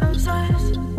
I'm sorry.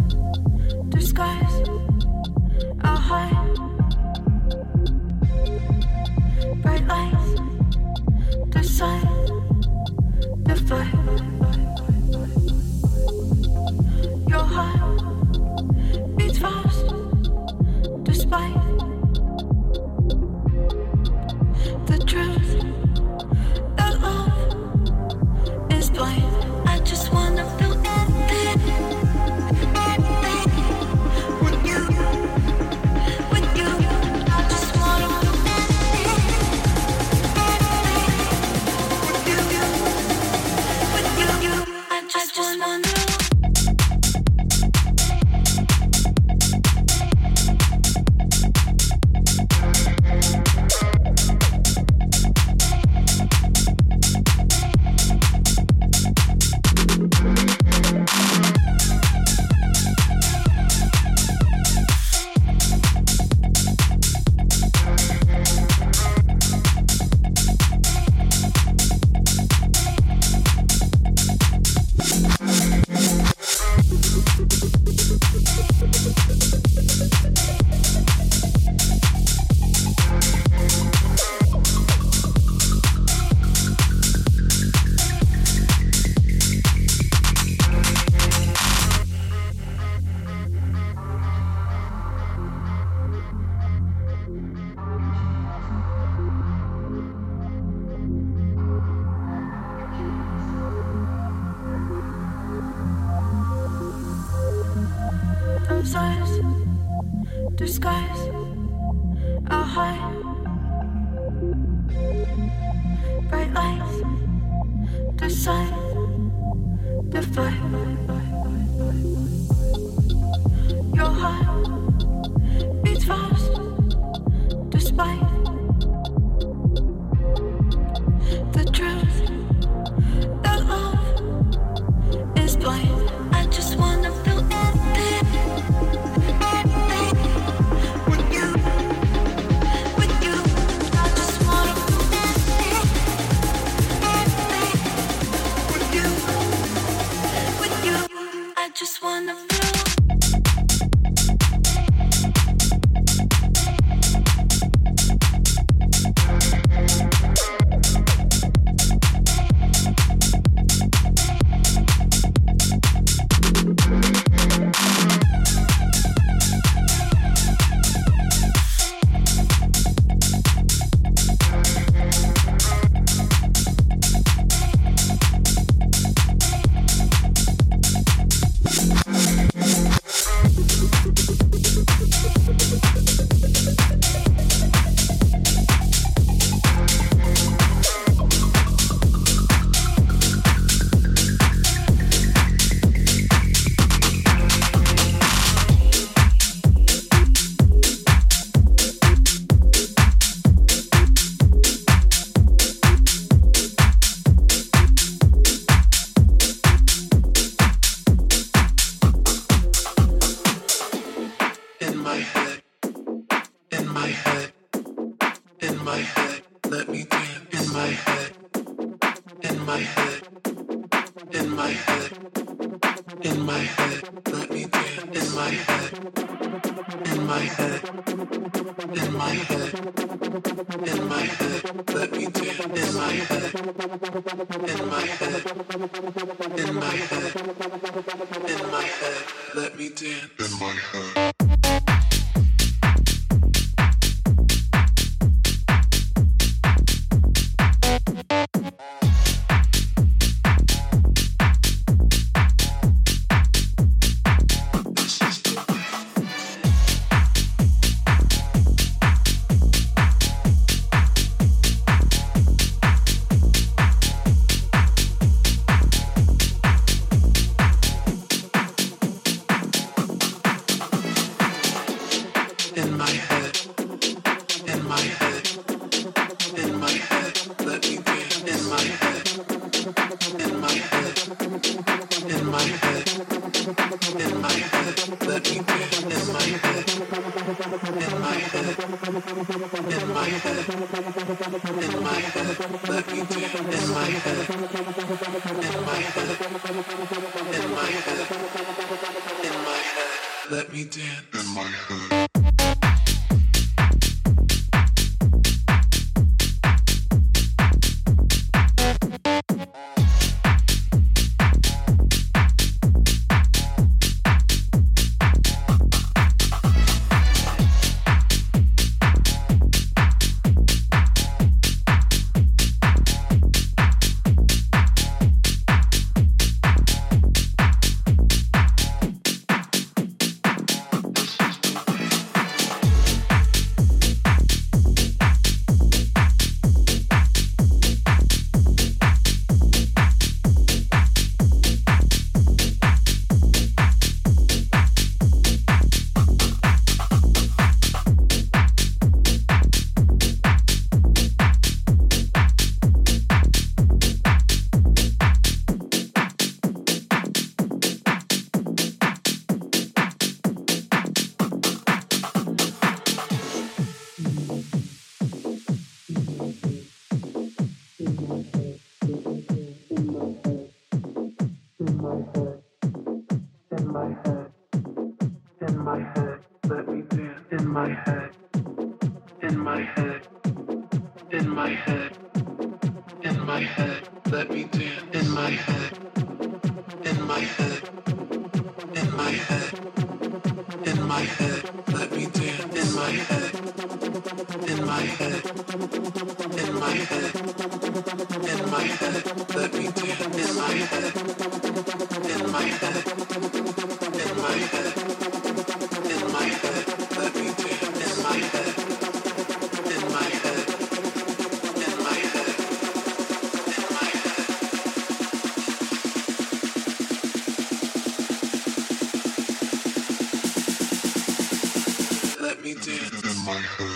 It's in my head.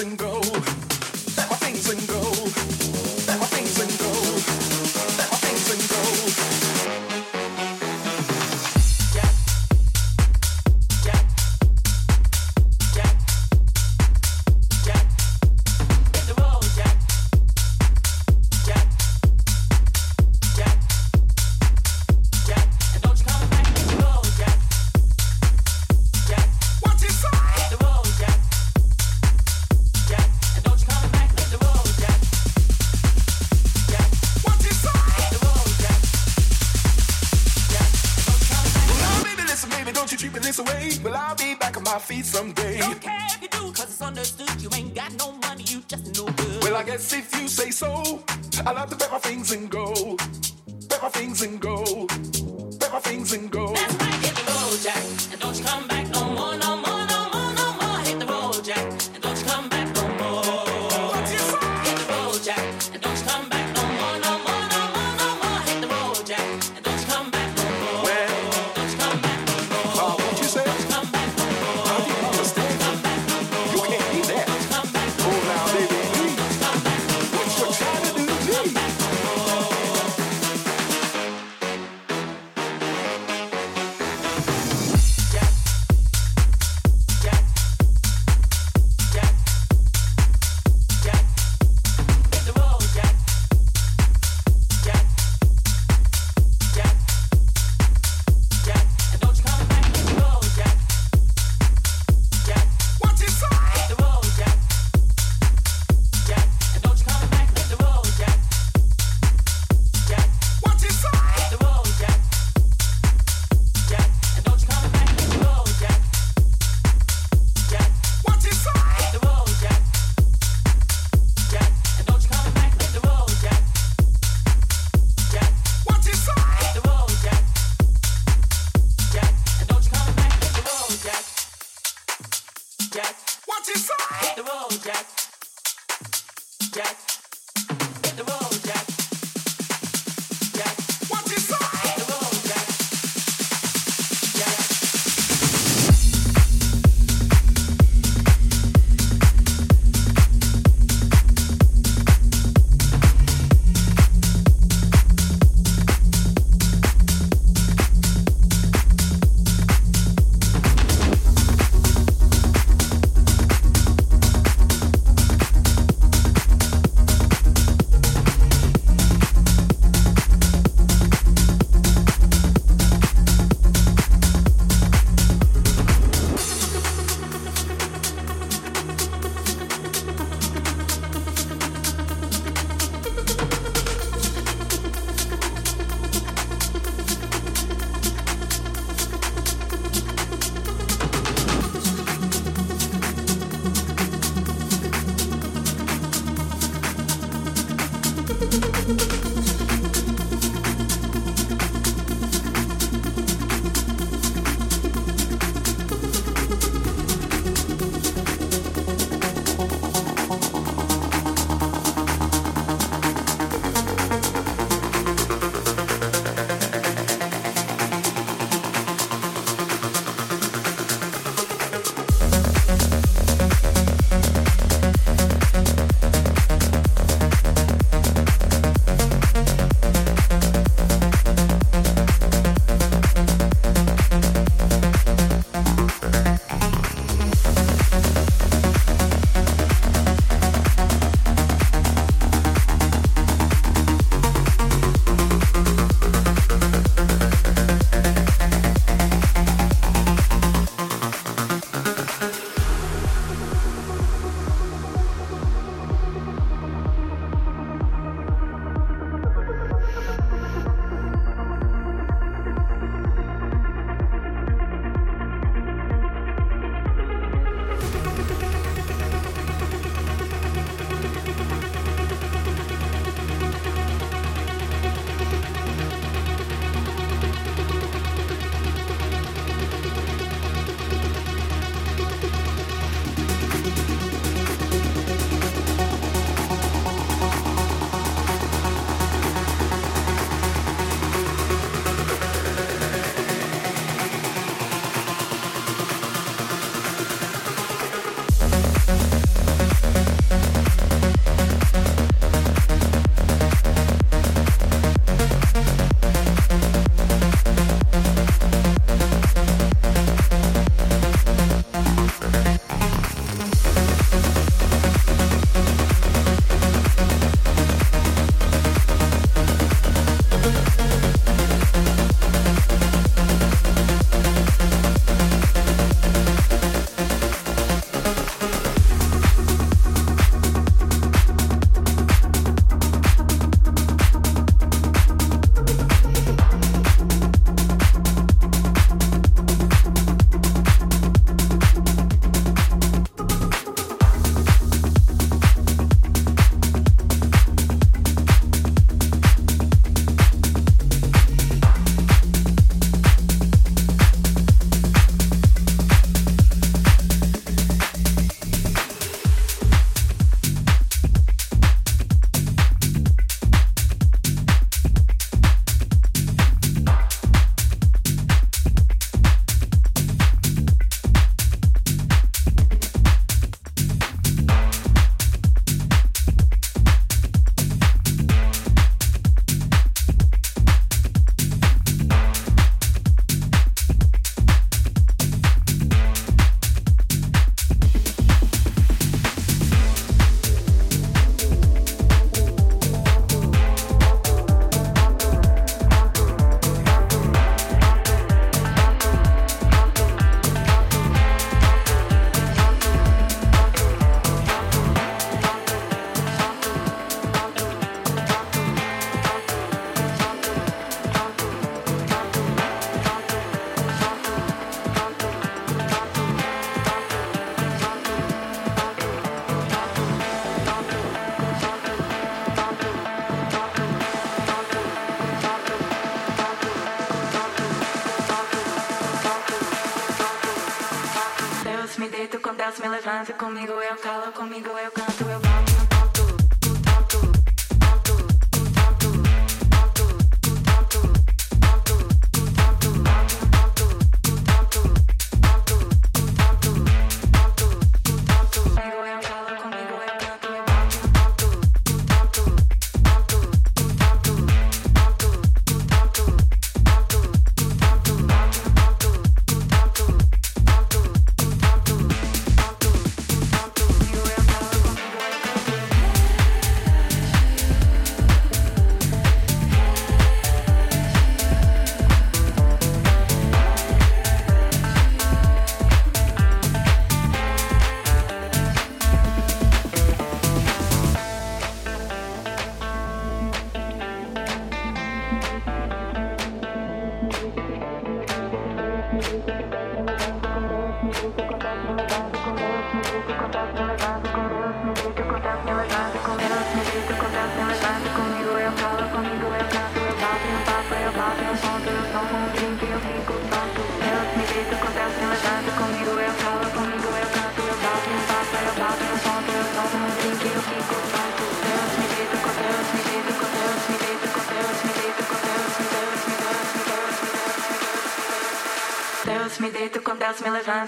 This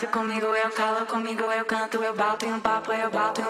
comigo, eu calo comigo, eu canto, eu bato em um papo, eu bato em um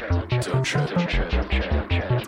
Don't trip, trip, trip, trip, don't trip, trip, trip, trip, don't trip, trip,